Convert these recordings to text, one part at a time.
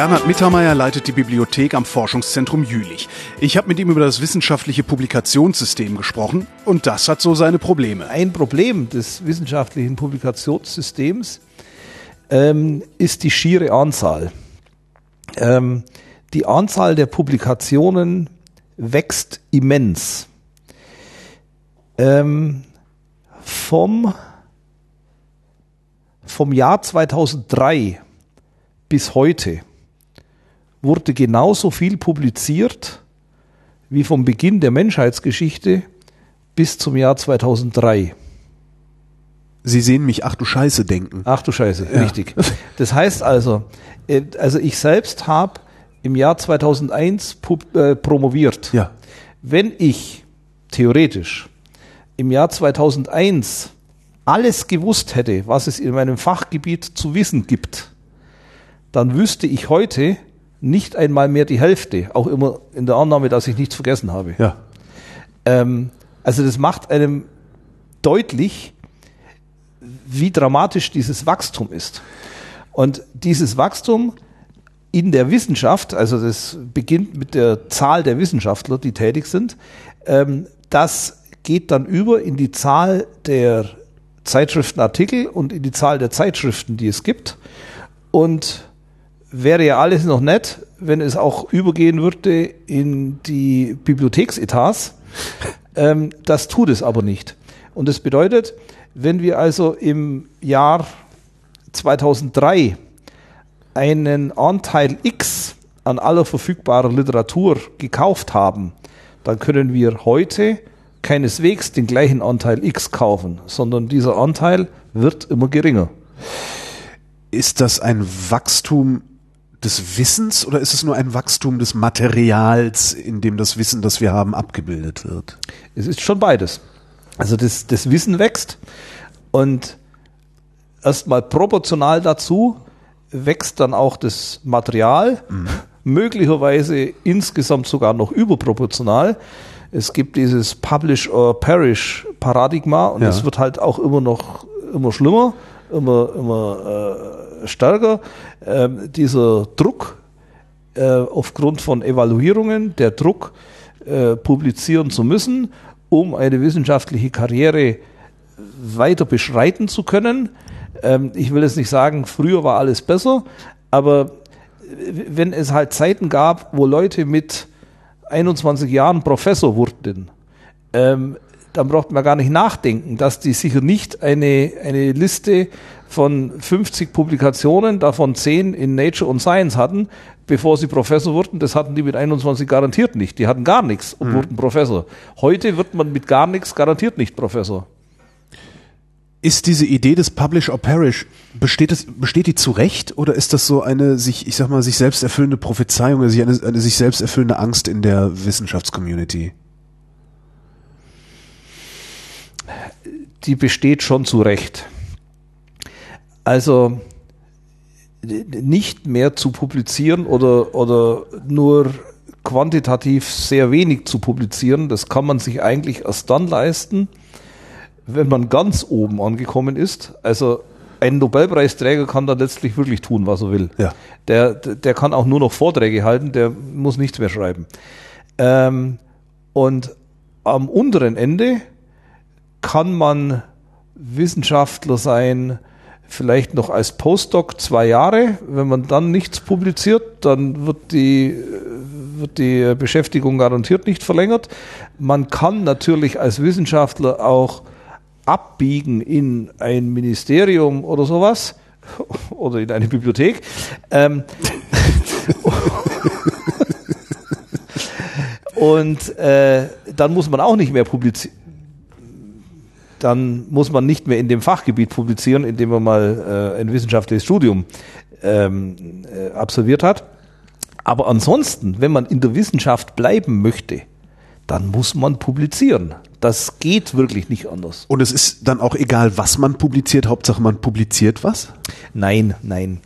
Bernhard Mittermeier leitet die Bibliothek am Forschungszentrum Jülich. Ich habe mit ihm über das wissenschaftliche Publikationssystem gesprochen und das hat so seine Probleme. Ein Problem des wissenschaftlichen Publikationssystems ähm, ist die schiere Anzahl. Ähm, die Anzahl der Publikationen wächst immens. Ähm, vom, vom Jahr 2003 bis heute wurde genauso viel publiziert wie vom Beginn der Menschheitsgeschichte bis zum Jahr 2003. Sie sehen mich, ach du Scheiße, denken. Ach du Scheiße, ja. richtig. Das heißt also, äh, also ich selbst habe im Jahr 2001 äh, promoviert. Ja. Wenn ich theoretisch im Jahr 2001 alles gewusst hätte, was es in meinem Fachgebiet zu wissen gibt, dann wüsste ich heute nicht einmal mehr die Hälfte, auch immer in der Annahme, dass ich nichts vergessen habe. Ja. Ähm, also das macht einem deutlich, wie dramatisch dieses Wachstum ist. Und dieses Wachstum in der Wissenschaft, also das beginnt mit der Zahl der Wissenschaftler, die tätig sind, ähm, das geht dann über in die Zahl der Zeitschriftenartikel und in die Zahl der Zeitschriften, die es gibt. Und wäre ja alles noch nett, wenn es auch übergehen würde in die Bibliotheksetats. Ähm, das tut es aber nicht. Und das bedeutet, wenn wir also im Jahr 2003 einen Anteil X an aller verfügbarer Literatur gekauft haben, dann können wir heute keineswegs den gleichen Anteil X kaufen, sondern dieser Anteil wird immer geringer. Ist das ein Wachstum des Wissens oder ist es nur ein Wachstum des Materials, in dem das Wissen, das wir haben, abgebildet wird? Es ist schon beides. Also das, das Wissen wächst und erstmal proportional dazu wächst dann auch das Material, mhm. möglicherweise insgesamt sogar noch überproportional. Es gibt dieses Publish or Perish Paradigma und es ja. wird halt auch immer noch immer schlimmer, immer immer äh, stärker. Ähm, dieser Druck äh, aufgrund von Evaluierungen, der Druck äh, publizieren zu müssen, um eine wissenschaftliche Karriere weiter beschreiten zu können. Ähm, ich will jetzt nicht sagen, früher war alles besser, aber wenn es halt Zeiten gab, wo Leute mit 21 Jahren Professor wurden, ähm, dann braucht man gar nicht nachdenken, dass die sicher nicht eine, eine Liste von 50 Publikationen, davon 10 in Nature und Science hatten, bevor sie Professor wurden. Das hatten die mit 21 garantiert nicht. Die hatten gar nichts und mhm. wurden Professor. Heute wird man mit gar nichts garantiert nicht Professor. Ist diese Idee des Publish or Perish, besteht, es, besteht die zu Recht oder ist das so eine sich, ich sag mal, sich selbst erfüllende Prophezeiung, also eine, eine sich selbst erfüllende Angst in der Wissenschaftscommunity? Die besteht schon zu Recht. Also nicht mehr zu publizieren oder, oder nur quantitativ sehr wenig zu publizieren, das kann man sich eigentlich erst dann leisten, wenn man ganz oben angekommen ist. Also ein Nobelpreisträger kann dann letztlich wirklich tun, was er will. Ja. Der, der kann auch nur noch Vorträge halten, der muss nichts mehr schreiben. Ähm, und am unteren Ende kann man Wissenschaftler sein, vielleicht noch als Postdoc zwei Jahre. Wenn man dann nichts publiziert, dann wird die, wird die Beschäftigung garantiert nicht verlängert. Man kann natürlich als Wissenschaftler auch abbiegen in ein Ministerium oder sowas oder in eine Bibliothek. Ähm, und äh, dann muss man auch nicht mehr publizieren dann muss man nicht mehr in dem Fachgebiet publizieren, in dem man mal äh, ein wissenschaftliches Studium ähm, äh, absolviert hat. Aber ansonsten, wenn man in der Wissenschaft bleiben möchte, dann muss man publizieren. Das geht wirklich nicht anders. Und es ist dann auch egal, was man publiziert, Hauptsache man publiziert was? Nein, nein.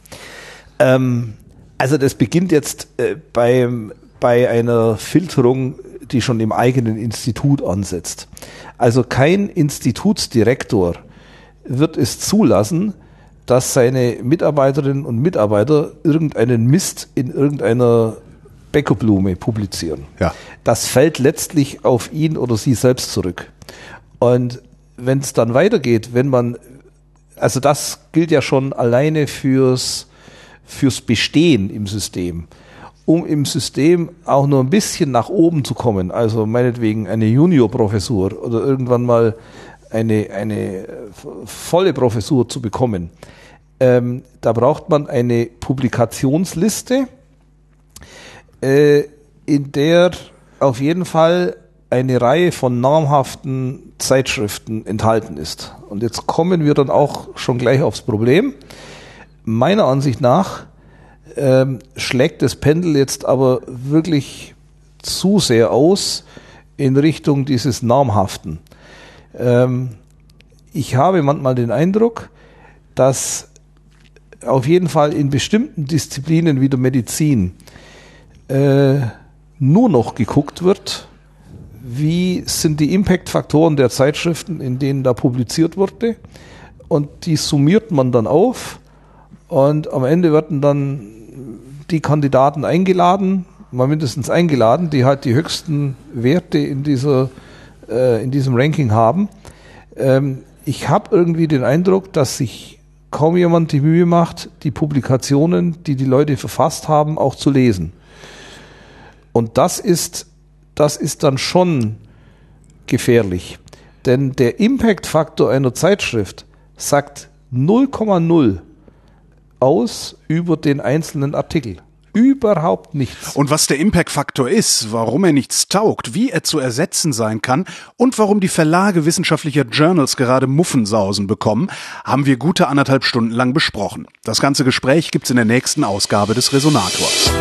Ähm, also das beginnt jetzt äh, beim, bei einer Filterung, die schon im eigenen Institut ansetzt. Also kein Institutsdirektor wird es zulassen, dass seine Mitarbeiterinnen und Mitarbeiter irgendeinen Mist in irgendeiner Bäckerblume publizieren. Ja. Das fällt letztlich auf ihn oder sie selbst zurück. Und wenn es dann weitergeht, wenn man, also das gilt ja schon alleine fürs, fürs Bestehen im System. Um im System auch nur ein bisschen nach oben zu kommen, also meinetwegen eine Juniorprofessur oder irgendwann mal eine, eine volle Professur zu bekommen, ähm, da braucht man eine Publikationsliste, äh, in der auf jeden Fall eine Reihe von namhaften Zeitschriften enthalten ist. Und jetzt kommen wir dann auch schon gleich aufs Problem. Meiner Ansicht nach ähm, schlägt das Pendel jetzt aber wirklich zu sehr aus in Richtung dieses Namhaften. Ähm, ich habe manchmal den Eindruck, dass auf jeden Fall in bestimmten Disziplinen wie der Medizin äh, nur noch geguckt wird, wie sind die Impact-Faktoren der Zeitschriften, in denen da publiziert wurde. Und die summiert man dann auf und am Ende werden dann die Kandidaten eingeladen, mal mindestens eingeladen, die halt die höchsten Werte in, dieser, äh, in diesem Ranking haben. Ähm, ich habe irgendwie den Eindruck, dass sich kaum jemand die Mühe macht, die Publikationen, die die Leute verfasst haben, auch zu lesen. Und das ist, das ist dann schon gefährlich. Denn der Impact-Faktor einer Zeitschrift sagt 0,0 aus über den einzelnen Artikel. Überhaupt nichts. Und was der Impact-Faktor ist, warum er nichts taugt, wie er zu ersetzen sein kann und warum die Verlage wissenschaftlicher Journals gerade Muffensausen bekommen, haben wir gute anderthalb Stunden lang besprochen. Das ganze Gespräch gibt's in der nächsten Ausgabe des Resonators.